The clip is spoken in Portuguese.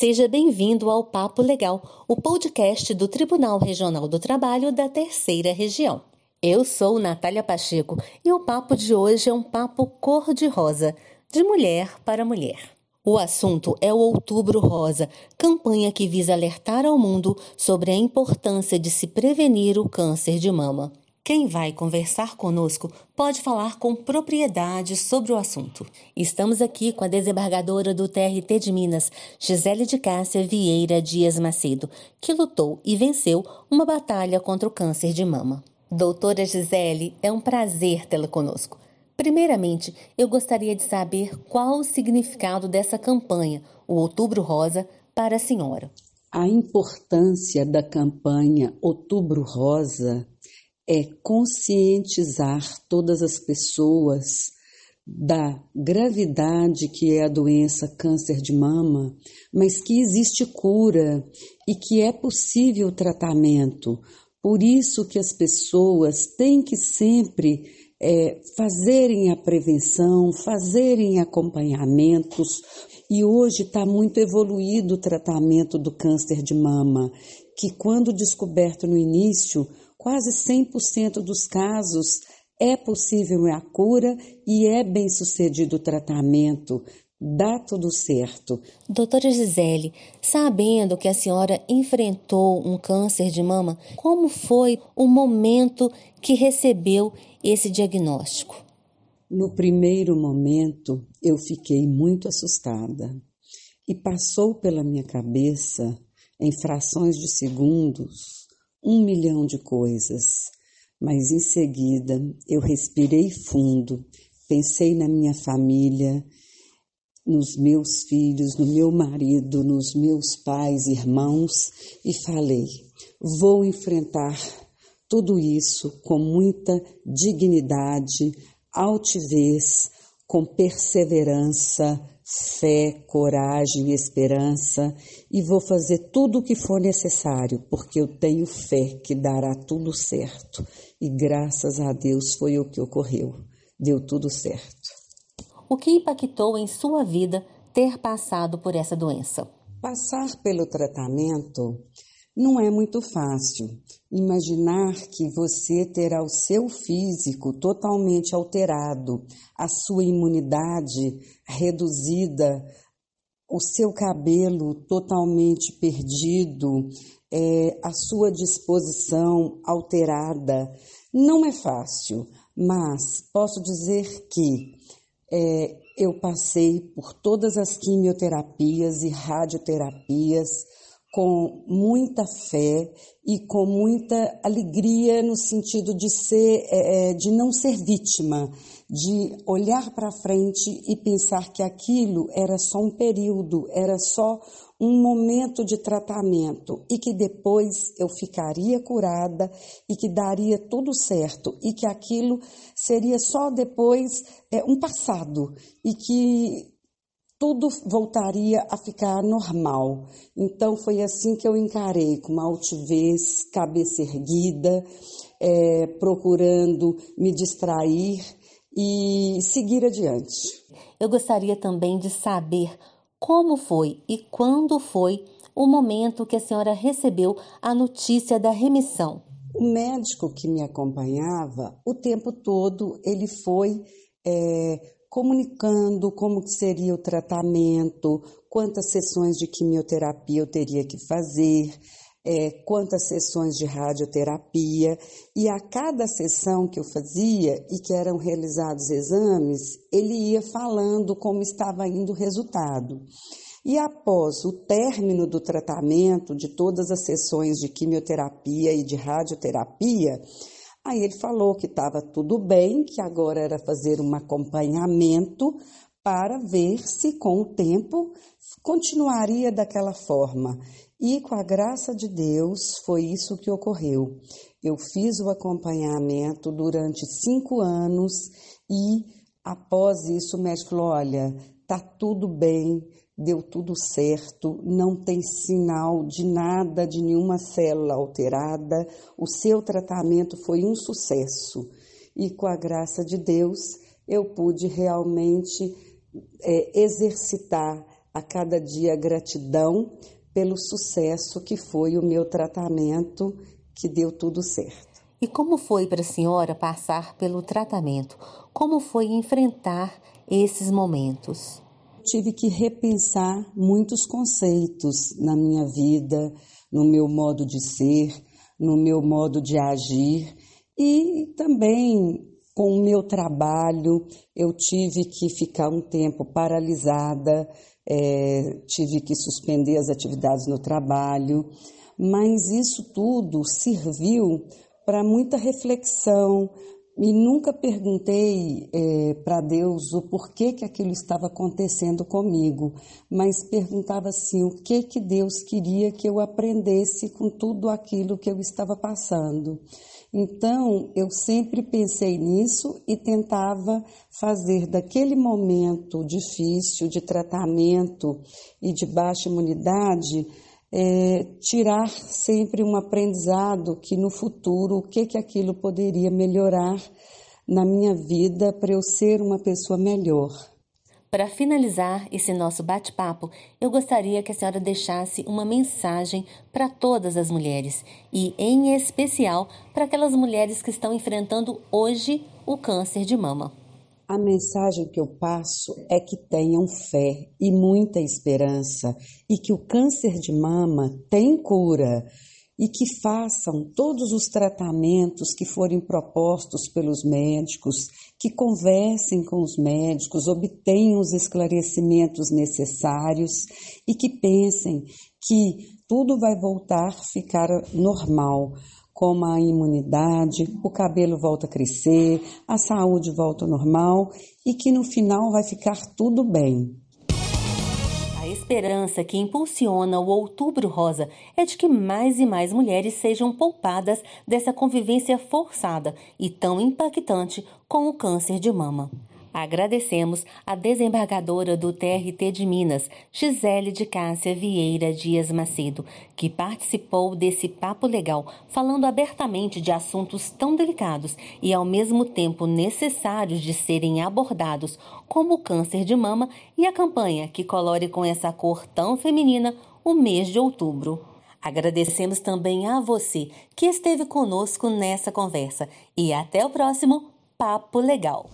Seja bem-vindo ao Papo Legal, o podcast do Tribunal Regional do Trabalho da Terceira Região. Eu sou Natália Pacheco e o papo de hoje é um papo cor-de-rosa, de mulher para mulher. O assunto é o Outubro Rosa, campanha que visa alertar ao mundo sobre a importância de se prevenir o câncer de mama. Quem vai conversar conosco pode falar com propriedade sobre o assunto. Estamos aqui com a desembargadora do TRT de Minas, Gisele de Cássia Vieira Dias Macedo, que lutou e venceu uma batalha contra o câncer de mama. Doutora Gisele, é um prazer tê-la conosco. Primeiramente, eu gostaria de saber qual o significado dessa campanha, o Outubro Rosa, para a senhora. A importância da campanha Outubro Rosa é conscientizar todas as pessoas da gravidade que é a doença câncer de mama, mas que existe cura e que é possível tratamento. Por isso que as pessoas têm que sempre é, fazerem a prevenção, fazerem acompanhamentos. E hoje está muito evoluído o tratamento do câncer de mama, que quando descoberto no início, quase 100% dos casos é possível a cura e é bem sucedido o tratamento. Dá tudo certo. Doutora Gisele, sabendo que a senhora enfrentou um câncer de mama, como foi o momento que recebeu esse diagnóstico? No primeiro momento, eu fiquei muito assustada e passou pela minha cabeça, em frações de segundos, um milhão de coisas, mas em seguida eu respirei fundo, pensei na minha família, nos meus filhos, no meu marido, nos meus pais, irmãos e falei: vou enfrentar tudo isso com muita dignidade, altivez, com perseverança, fé, coragem e esperança e vou fazer tudo o que for necessário, porque eu tenho fé que dará tudo certo. E graças a Deus foi o que ocorreu. Deu tudo certo. O que impactou em sua vida ter passado por essa doença? Passar pelo tratamento não é muito fácil. Imaginar que você terá o seu físico totalmente alterado, a sua imunidade reduzida, o seu cabelo totalmente perdido, é, a sua disposição alterada. Não é fácil, mas posso dizer que é, eu passei por todas as quimioterapias e radioterapias com muita fé e com muita alegria no sentido de ser, é, é de não ser vítima, de olhar para frente e pensar que aquilo era só um período, era só um momento de tratamento e que depois eu ficaria curada e que daria tudo certo e que aquilo seria só depois é, um passado e que tudo voltaria a ficar normal. Então foi assim que eu encarei, com uma altivez, cabeça erguida, é, procurando me distrair e seguir adiante. Eu gostaria também de saber como foi e quando foi o momento que a senhora recebeu a notícia da remissão. O médico que me acompanhava, o tempo todo, ele foi é, comunicando como seria o tratamento, quantas sessões de quimioterapia eu teria que fazer, é, quantas sessões de radioterapia, e a cada sessão que eu fazia e que eram realizados exames, ele ia falando como estava indo o resultado. E após o término do tratamento de todas as sessões de quimioterapia e de radioterapia, Aí ele falou que estava tudo bem, que agora era fazer um acompanhamento para ver se com o tempo continuaria daquela forma. E com a graça de Deus foi isso que ocorreu. Eu fiz o acompanhamento durante cinco anos e após isso o médico falou: olha, tá tudo bem, deu tudo certo, não tem sinal de nada, de nenhuma célula alterada, o seu tratamento foi um sucesso. E com a graça de Deus, eu pude realmente é, exercitar a cada dia gratidão pelo sucesso que foi o meu tratamento, que deu tudo certo. E como foi para a senhora passar pelo tratamento? Como foi enfrentar esses momentos? Tive que repensar muitos conceitos na minha vida, no meu modo de ser, no meu modo de agir e também com o meu trabalho. Eu tive que ficar um tempo paralisada, é, tive que suspender as atividades no trabalho, mas isso tudo serviu para muita reflexão e nunca perguntei é, para Deus o porquê que aquilo estava acontecendo comigo, mas perguntava assim o que que Deus queria que eu aprendesse com tudo aquilo que eu estava passando. Então eu sempre pensei nisso e tentava fazer daquele momento difícil de tratamento e de baixa imunidade é, tirar sempre um aprendizado que no futuro o que que aquilo poderia melhorar na minha vida para eu ser uma pessoa melhor. Para finalizar esse nosso bate-papo, eu gostaria que a senhora deixasse uma mensagem para todas as mulheres e, em especial, para aquelas mulheres que estão enfrentando hoje o câncer de mama. A mensagem que eu passo é que tenham fé e muita esperança e que o câncer de mama tem cura e que façam todos os tratamentos que forem propostos pelos médicos, que conversem com os médicos, obtenham os esclarecimentos necessários e que pensem que tudo vai voltar a ficar normal como a imunidade, o cabelo volta a crescer, a saúde volta ao normal e que no final vai ficar tudo bem. A esperança que impulsiona o Outubro Rosa é de que mais e mais mulheres sejam poupadas dessa convivência forçada e tão impactante com o câncer de mama. Agradecemos a desembargadora do TRT de Minas, Gisele de Cássia Vieira Dias Macedo, que participou desse papo legal, falando abertamente de assuntos tão delicados e ao mesmo tempo necessários de serem abordados, como o câncer de mama e a campanha que colore com essa cor tão feminina o mês de outubro. Agradecemos também a você que esteve conosco nessa conversa e até o próximo Papo Legal.